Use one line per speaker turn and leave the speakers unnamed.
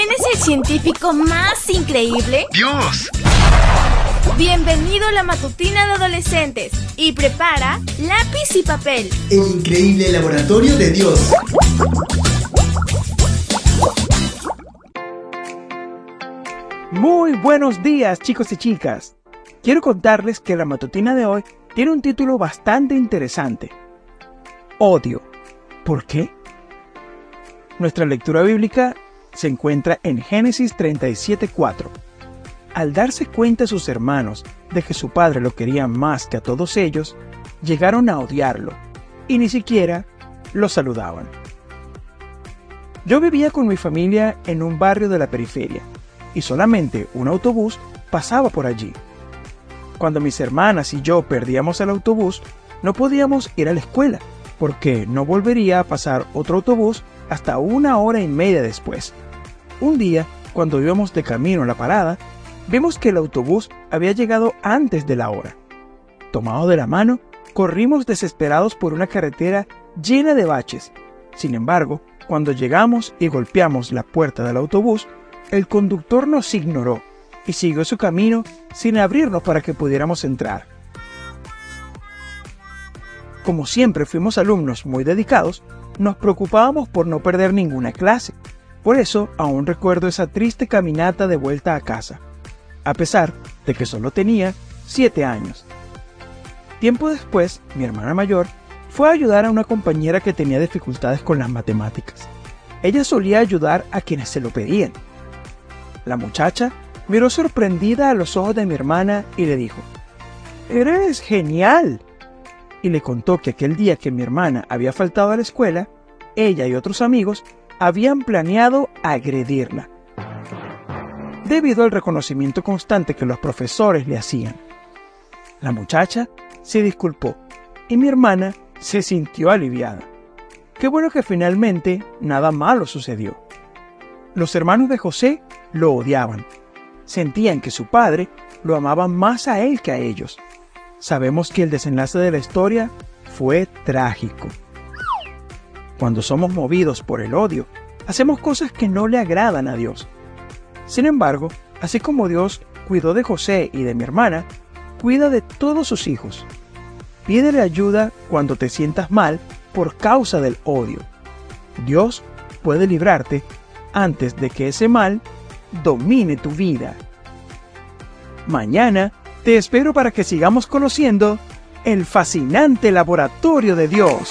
¿Quién es el científico más increíble?
¡Dios!
Bienvenido a la matutina de adolescentes y prepara lápiz y papel.
El increíble laboratorio de Dios.
Muy buenos días chicos y chicas. Quiero contarles que la matutina de hoy tiene un título bastante interesante. Odio. ¿Por qué? Nuestra lectura bíblica se encuentra en Génesis 37.4. Al darse cuenta sus hermanos de que su padre lo quería más que a todos ellos, llegaron a odiarlo y ni siquiera lo saludaban. Yo vivía con mi familia en un barrio de la periferia y solamente un autobús pasaba por allí. Cuando mis hermanas y yo perdíamos el autobús, no podíamos ir a la escuela, porque no volvería a pasar otro autobús hasta una hora y media después. Un día, cuando íbamos de camino a la parada, vimos que el autobús había llegado antes de la hora. Tomado de la mano, corrimos desesperados por una carretera llena de baches. Sin embargo, cuando llegamos y golpeamos la puerta del autobús, el conductor nos ignoró y siguió su camino sin abrirnos para que pudiéramos entrar. Como siempre fuimos alumnos muy dedicados, nos preocupábamos por no perder ninguna clase. Por eso aún recuerdo esa triste caminata de vuelta a casa, a pesar de que solo tenía siete años. Tiempo después, mi hermana mayor fue a ayudar a una compañera que tenía dificultades con las matemáticas. Ella solía ayudar a quienes se lo pedían. La muchacha miró sorprendida a los ojos de mi hermana y le dijo, Eres genial. Y le contó que aquel día que mi hermana había faltado a la escuela, ella y otros amigos habían planeado agredirla, debido al reconocimiento constante que los profesores le hacían. La muchacha se disculpó y mi hermana se sintió aliviada. Qué bueno que finalmente nada malo sucedió. Los hermanos de José lo odiaban. Sentían que su padre lo amaba más a él que a ellos. Sabemos que el desenlace de la historia fue trágico. Cuando somos movidos por el odio, hacemos cosas que no le agradan a Dios. Sin embargo, así como Dios cuidó de José y de mi hermana, cuida de todos sus hijos. Pídele ayuda cuando te sientas mal por causa del odio. Dios puede librarte antes de que ese mal domine tu vida. Mañana te espero para que sigamos conociendo el fascinante laboratorio de Dios.